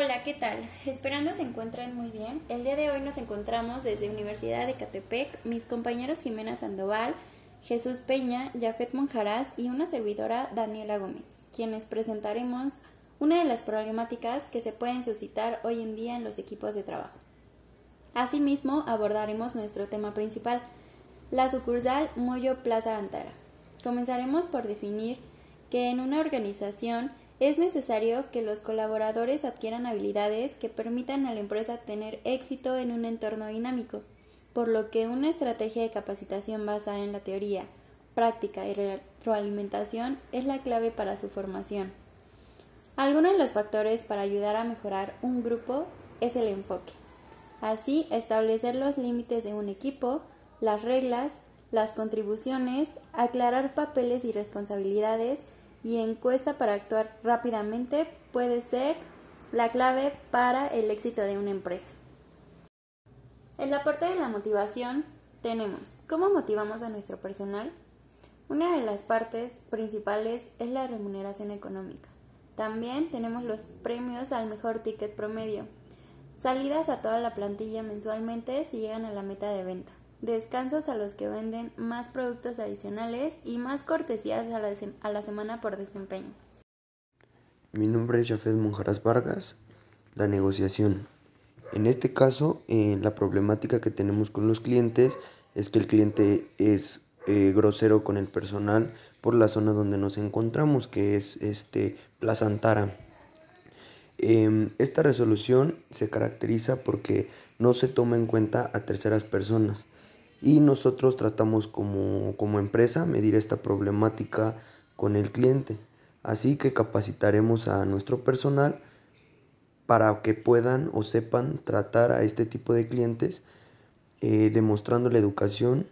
Hola, ¿qué tal? Esperando se encuentren muy bien. El día de hoy nos encontramos desde Universidad de Catepec, mis compañeros Jimena Sandoval, Jesús Peña, Jafet Monjaraz y una servidora Daniela Gómez, quienes presentaremos una de las problemáticas que se pueden suscitar hoy en día en los equipos de trabajo. Asimismo, abordaremos nuestro tema principal, la sucursal Moyo Plaza Antara. Comenzaremos por definir que en una organización es necesario que los colaboradores adquieran habilidades que permitan a la empresa tener éxito en un entorno dinámico, por lo que una estrategia de capacitación basada en la teoría, práctica y retroalimentación es la clave para su formación. Algunos de los factores para ayudar a mejorar un grupo es el enfoque. Así, establecer los límites de un equipo, las reglas, las contribuciones, aclarar papeles y responsabilidades, y encuesta para actuar rápidamente puede ser la clave para el éxito de una empresa. En la parte de la motivación tenemos cómo motivamos a nuestro personal. Una de las partes principales es la remuneración económica. También tenemos los premios al mejor ticket promedio, salidas a toda la plantilla mensualmente si llegan a la meta de venta descansos a los que venden más productos adicionales y más cortesías a la, a la semana por desempeño. Mi nombre es Jafet Monjaras Vargas, la negociación. En este caso, eh, la problemática que tenemos con los clientes es que el cliente es eh, grosero con el personal por la zona donde nos encontramos, que es este, Plaza Antara. Em, esta resolución se caracteriza porque no se toma en cuenta a terceras personas y nosotros tratamos como, como empresa medir esta problemática con el cliente. Así que capacitaremos a nuestro personal para que puedan o sepan tratar a este tipo de clientes eh, demostrando la educación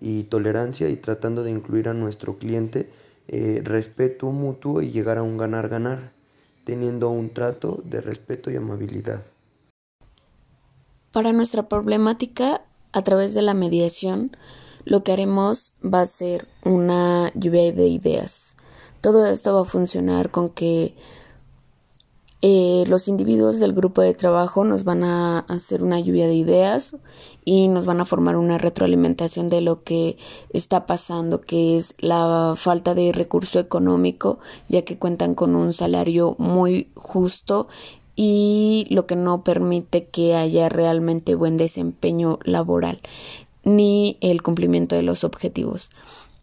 y tolerancia y tratando de incluir a nuestro cliente eh, respeto mutuo y llegar a un ganar-ganar, teniendo un trato de respeto y amabilidad. Para nuestra problemática a través de la mediación, lo que haremos va a ser una lluvia de ideas. Todo esto va a funcionar con que eh, los individuos del grupo de trabajo nos van a hacer una lluvia de ideas y nos van a formar una retroalimentación de lo que está pasando, que es la falta de recurso económico, ya que cuentan con un salario muy justo y lo que no permite que haya realmente buen desempeño laboral ni el cumplimiento de los objetivos.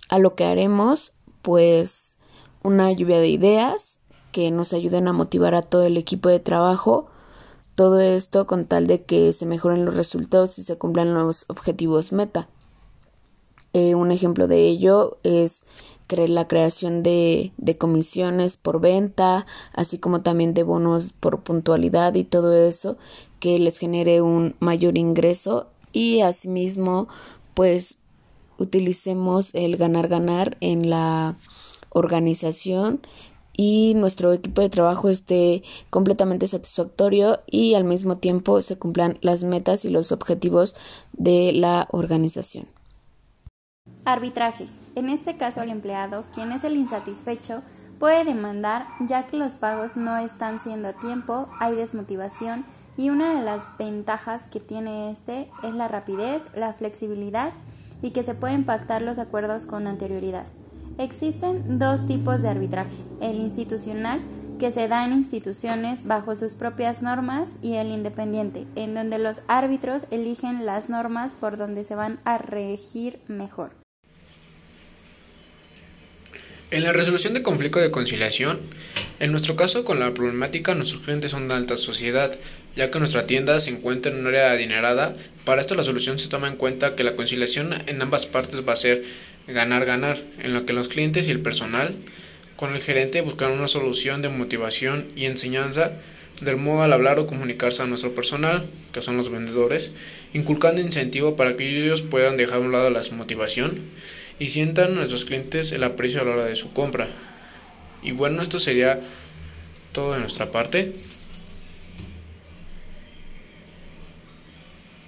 A lo que haremos, pues, una lluvia de ideas que nos ayuden a motivar a todo el equipo de trabajo. Todo esto con tal de que se mejoren los resultados y se cumplan los objetivos meta. Eh, un ejemplo de ello es la creación de, de comisiones por venta, así como también de bonos por puntualidad y todo eso que les genere un mayor ingreso y asimismo pues utilicemos el ganar ganar en la organización y nuestro equipo de trabajo esté completamente satisfactorio y al mismo tiempo se cumplan las metas y los objetivos de la organización. Arbitraje. En este caso, el empleado, quien es el insatisfecho, puede demandar ya que los pagos no están siendo a tiempo, hay desmotivación y una de las ventajas que tiene este es la rapidez, la flexibilidad y que se pueden pactar los acuerdos con anterioridad. Existen dos tipos de arbitraje, el institucional, que se da en instituciones bajo sus propias normas, y el independiente, en donde los árbitros eligen las normas por donde se van a regir mejor. En la resolución de conflicto de conciliación, en nuestro caso con la problemática nuestros clientes son de alta sociedad, ya que nuestra tienda se encuentra en un área adinerada, para esto la solución se toma en cuenta que la conciliación en ambas partes va a ser ganar-ganar, en lo que los clientes y el personal con el gerente buscan una solución de motivación y enseñanza del modo al hablar o comunicarse a nuestro personal, que son los vendedores, inculcando incentivo para que ellos puedan dejar a un lado la motivación y sientan nuestros clientes el aprecio a la hora de su compra. Y bueno, esto sería todo de nuestra parte.